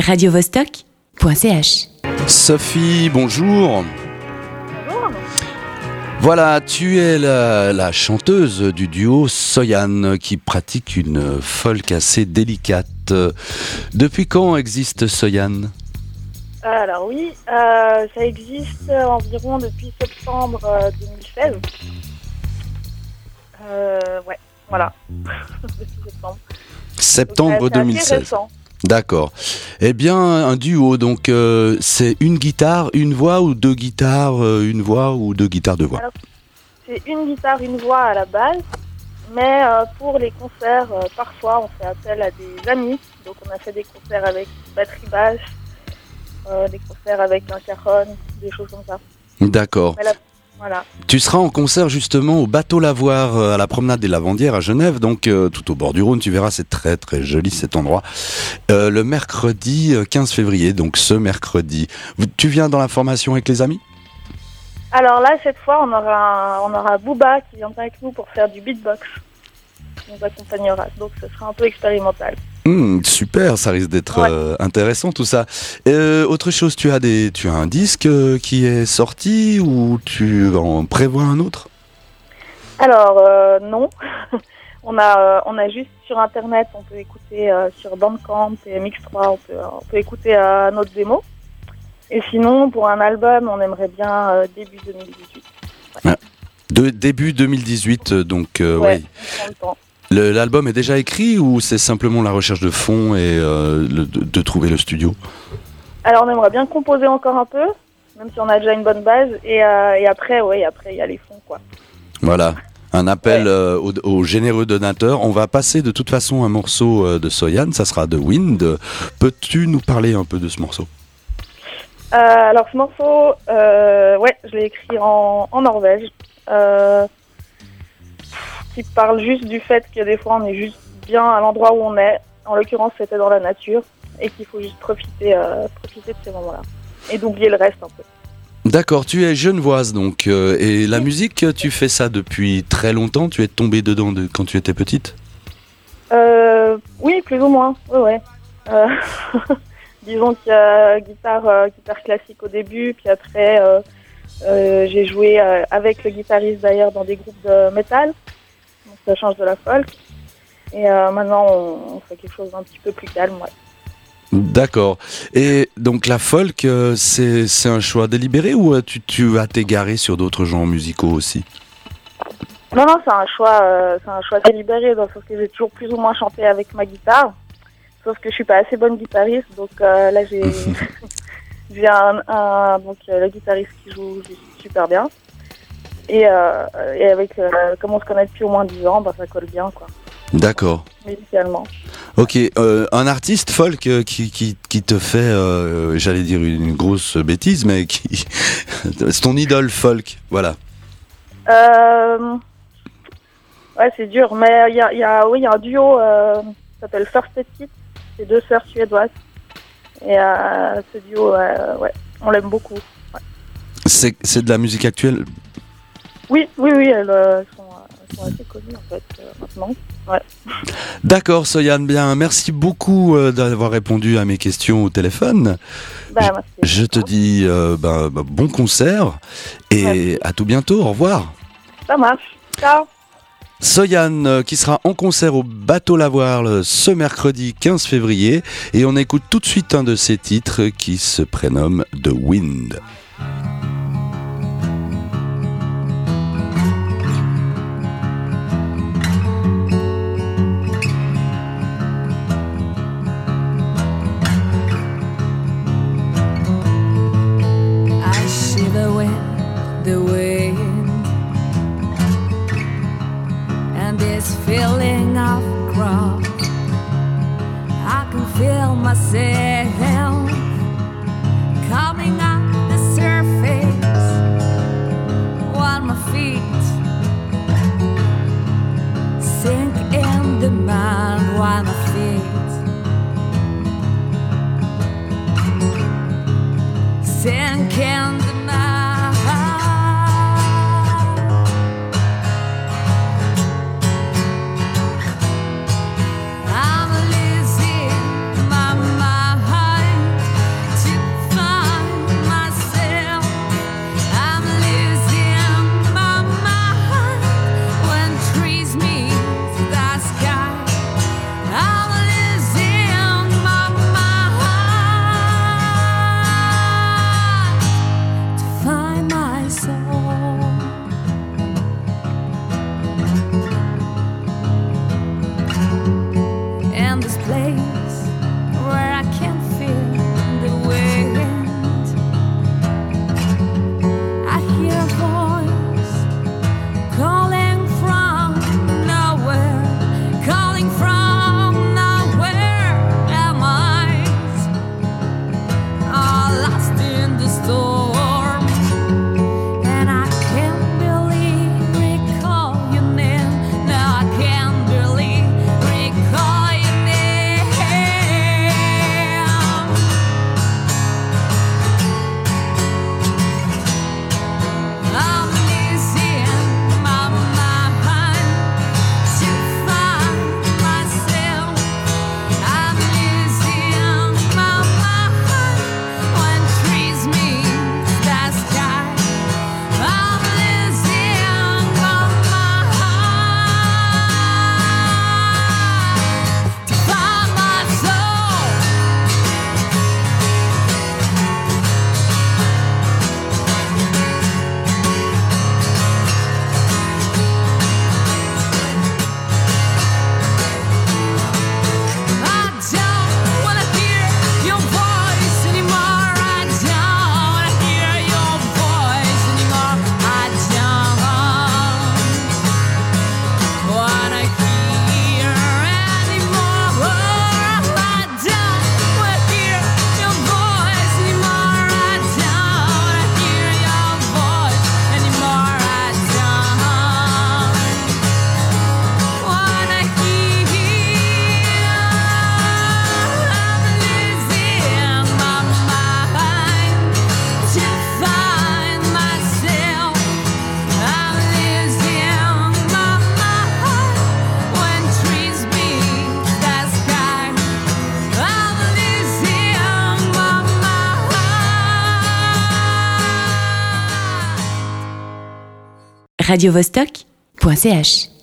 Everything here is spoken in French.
radiovostok.ch. Sophie, bonjour. Voilà, tu es la, la chanteuse du duo Soyan qui pratique une folk assez délicate. Depuis quand existe Soyan? Alors oui, euh, ça existe environ depuis septembre euh, 2016. Euh, ouais, voilà. depuis septembre. Septembre Donc, euh, c'est assez 2016. D'accord. Eh bien, un duo, donc euh, c'est une guitare, une voix ou deux guitares, euh, une voix ou deux guitares, deux voix. C'est une guitare, une voix à la base. Mais euh, pour les concerts, parfois on fait appel à des amis. Donc on a fait des concerts avec batterie basse, des concerts avec un cajon, des choses comme ça. D'accord. Voilà. Tu seras en concert justement au bateau Lavoir euh, à la promenade des Lavandières à Genève, donc euh, tout au bord du Rhône. Tu verras, c'est très très joli cet endroit. Euh, le mercredi euh, 15 février, donc ce mercredi. Tu viens dans la formation avec les amis? Alors là, cette fois, on aura, on aura Booba qui viendra avec nous pour faire du beatbox. Qui nous accompagnera. Donc ce sera un peu expérimental. Hmm, Super, ça risque d'être Ouais. euh, intéressant tout ça. Euh, autre chose, tu as des, tu as un disque euh, qui est sorti ou tu en prévois un autre? Alors non, on a, on a juste sur internet, on peut écouter sur Bandcamp et Mix3, on peut, on peut écouter notre démo. Et sinon, pour un album, on aimerait bien début 2018. De début 2018, euh, donc Ouais, oui. L'album est déjà écrit ou c'est simplement la recherche de fond et euh, le- de, de trouver le studio? Alors on aimerait bien composer encore un peu, même si on a déjà une bonne base. Et, euh, et après, oui, après il y a les fonds quoi. Voilà. Un appel Ouais. euh, aux, aux généreux donateurs. On va passer de toute façon un morceau de Soyan, ça sera de Wind. Peux-tu nous parler un peu de ce morceau? Alors ce morceau, ouais, je l'ai écrit en, en Norvège, qui parle juste du fait que des fois on est juste bien à l'endroit où on est. En l'occurrence, c'était dans la nature et qu'il faut juste profiter, euh, profiter de ces moments-là et d'oublier le reste un peu. D'accord, tu es genevoise donc. euh, et la musique, tu fais ça depuis très longtemps? Tu es tombée dedans de, quand tu étais petite? Euh, oui, plus ou moins, ouais, ouais. Disons qu'il y a guitare, guitare classique au début, puis après j'ai joué avec le guitariste d'ailleurs dans des groupes de métal, donc ça change de la folk. Et euh, maintenant on, on fait quelque chose d'un petit peu plus calme, ouais. D'accord. Et donc la folk, euh, c'est c'est un choix délibéré ou euh, tu, tu vas t'égarer sur d'autres genres musicaux aussi? Non, non, c'est un choix, euh, c'est un choix délibéré, le sens que j'ai toujours plus ou moins chanté avec ma guitare, sauf que je suis pas assez bonne guitariste, donc euh, là j'ai j'ai un, un- donc le guitariste qui joue super bien, et, euh, et avec euh, comme on se connaît depuis au moins 10 ans, bah, ça colle bien quoi, D'accord. musicalement. Ok, euh, un artiste folk euh, qui, qui, qui te fait, j'allais dire une grosse bêtise, mais qui c'est ton idole folk, voilà. Ouais, c'est dur, mais il y a, il y a, oui, il y a un duo qui s'appelle First Kit, c'est deux sœurs suédoises, et ce duo, ouais, on l'aime beaucoup. C'est c'est de la musique actuelle. Oui, oui, oui, elles, euh, sont, euh, elles sont assez connues en fait euh, maintenant. D'accord, Soyan, bien, merci beaucoup d'avoir répondu à mes questions au téléphone. Bah, merci. Je te dis euh, ben, ben, bon concert et Merci. à tout bientôt, au revoir. Ça marche. Ciao. Soyan euh, qui sera en concert au Bateau Lavoir ce mercredi 15 février et on écoute tout de suite un de ses titres qui se prénomme The Wind. The wind and this feeling of cross. I can feel myself coming up the surface while my feet sink in the mud while my feet sink in radiovostok.ch